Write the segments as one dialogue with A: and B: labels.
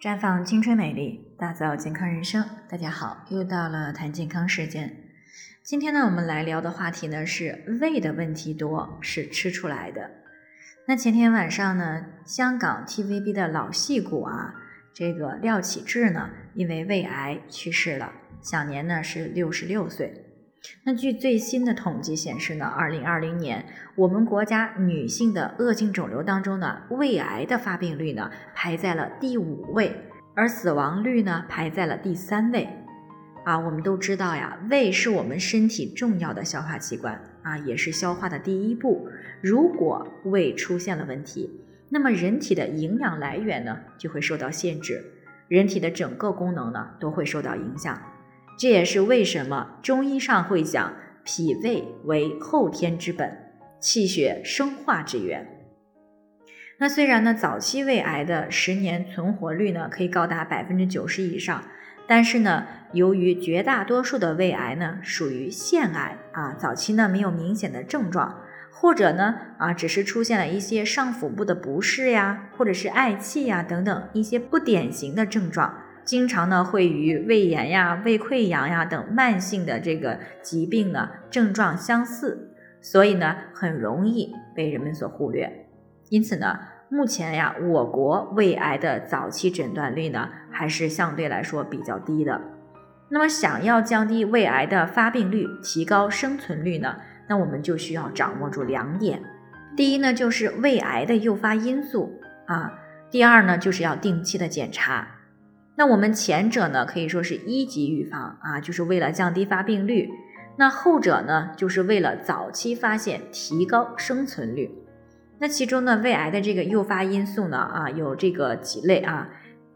A: 绽放青春美丽，打造健康人生。大家好，又到了谈健康时间。今天呢，我们来聊的话题呢是胃的问题多是吃出来的。那前天晚上呢，香港 TVB 的老戏骨啊，这个廖启智呢，因为胃癌去世了，享年呢是六十六岁。那据最新的统计显示呢，二零二零年我们国家女性的恶性肿瘤当中呢，胃癌的发病率呢排在了第五位，而死亡率呢排在了第三位。啊，我们都知道呀，胃是我们身体重要的消化器官啊，也是消化的第一步。如果胃出现了问题，那么人体的营养来源呢就会受到限制，人体的整个功能呢都会受到影响。这也是为什么中医上会讲脾胃为后天之本，气血生化之源。那虽然呢，早期胃癌的十年存活率呢可以高达百分之九十以上，但是呢，由于绝大多数的胃癌呢属于腺癌啊，早期呢没有明显的症状，或者呢啊只是出现了一些上腹部的不适呀，或者是嗳气呀等等一些不典型的症状。经常呢会与胃炎呀、胃溃疡呀等慢性的这个疾病呢症状相似，所以呢很容易被人们所忽略。因此呢，目前呀我国胃癌的早期诊断率呢还是相对来说比较低的。那么想要降低胃癌的发病率、提高生存率呢，那我们就需要掌握住两点：第一呢就是胃癌的诱发因素啊；第二呢就是要定期的检查。那我们前者呢，可以说是一级预防啊，就是为了降低发病率；那后者呢，就是为了早期发现，提高生存率。那其中呢，胃癌的这个诱发因素呢，啊，有这个几类啊。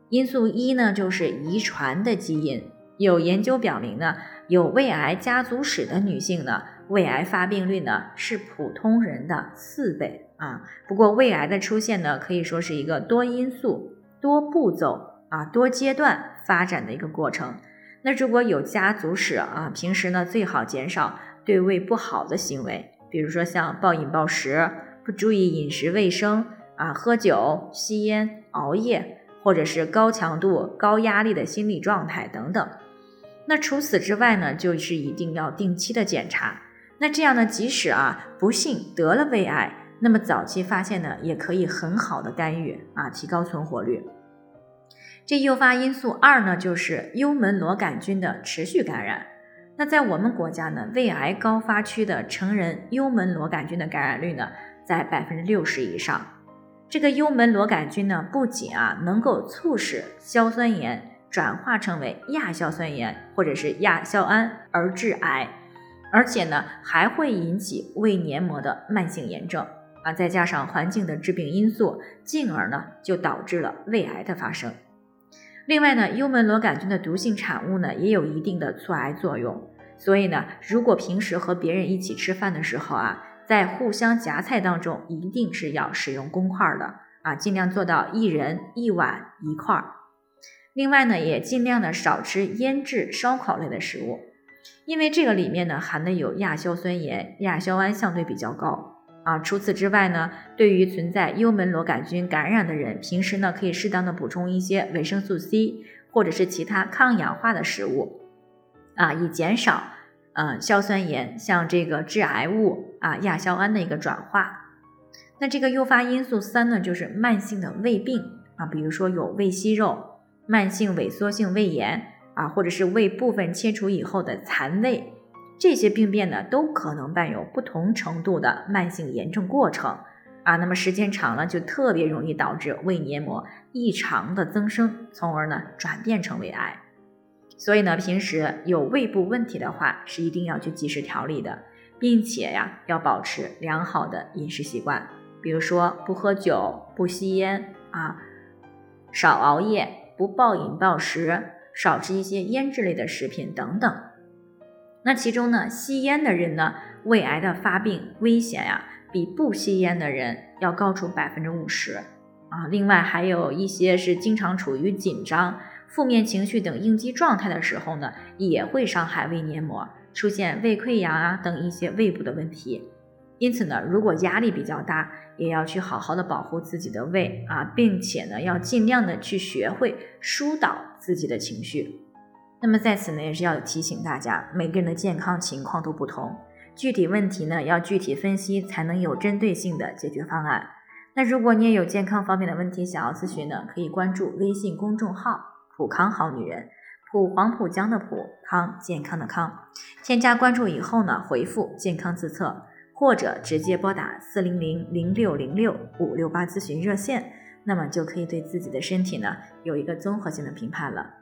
A: 因素一呢，就是遗传的基因。有研究表明呢，有胃癌家族史的女性呢，胃癌发病率呢是普通人的四倍啊。不过，胃癌的出现呢，可以说是一个多因素、多步骤。啊，多阶段发展的一个过程。那如果有家族史啊，平时呢最好减少对胃不好的行为，比如说像暴饮暴食、不注意饮食卫生啊、喝酒、吸烟、熬夜，或者是高强度、高压力的心理状态等等。那除此之外呢，就是一定要定期的检查。那这样呢，即使啊不幸得了胃癌，那么早期发现呢，也可以很好的干预啊，提高存活率。这诱发因素二呢，就是幽门螺杆菌的持续感染。那在我们国家呢，胃癌高发区的成人幽门螺杆菌的感染率呢，在百分之六十以上。这个幽门螺杆菌呢，不仅啊能够促使硝酸盐转化成为亚硝酸盐或者是亚硝胺而致癌，而且呢还会引起胃黏膜的慢性炎症啊，再加上环境的致病因素，进而呢就导致了胃癌的发生。另外呢，幽门螺杆菌的毒性产物呢，也有一定的促癌作用。所以呢，如果平时和别人一起吃饭的时候啊，在互相夹菜当中，一定是要使用公筷的啊，尽量做到一人一碗一块。另外呢，也尽量的少吃腌制、烧烤类的食物，因为这个里面呢含的有亚硝酸盐、亚硝胺相对比较高。啊，除此之外呢，对于存在幽门螺杆菌感染的人，平时呢可以适当的补充一些维生素 C 或者是其他抗氧化的食物，啊，以减少呃硝酸盐像这个致癌物啊亚硝胺的一个转化。那这个诱发因素三呢，就是慢性的胃病啊，比如说有胃息肉、慢性萎缩性胃炎啊，或者是胃部分切除以后的残胃。这些病变呢，都可能伴有不同程度的慢性炎症过程啊。那么时间长了，就特别容易导致胃黏膜异常的增生，从而呢转变成胃癌。所以呢，平时有胃部问题的话，是一定要去及时调理的，并且呀，要保持良好的饮食习惯，比如说不喝酒、不吸烟啊，少熬夜、不暴饮暴食、少吃一些腌制类的食品等等。那其中呢，吸烟的人呢，胃癌的发病危险呀，比不吸烟的人要高出百分之五十啊。另外还有一些是经常处于紧张、负面情绪等应激状态的时候呢，也会伤害胃黏膜，出现胃溃疡啊等一些胃部的问题。因此呢，如果压力比较大，也要去好好的保护自己的胃啊，并且呢，要尽量的去学会疏导自己的情绪。那么在此呢，也是要提醒大家，每个人的健康情况都不同，具体问题呢要具体分析，才能有针对性的解决方案。那如果你也有健康方面的问题想要咨询呢，可以关注微信公众号“普康好女人”，普黄浦江的普康健康的康，添加关注以后呢，回复“健康自测”。或者直接拨打四零零零六零六五六八咨询热线，那么就可以对自己的身体呢有一个综合性的评判了。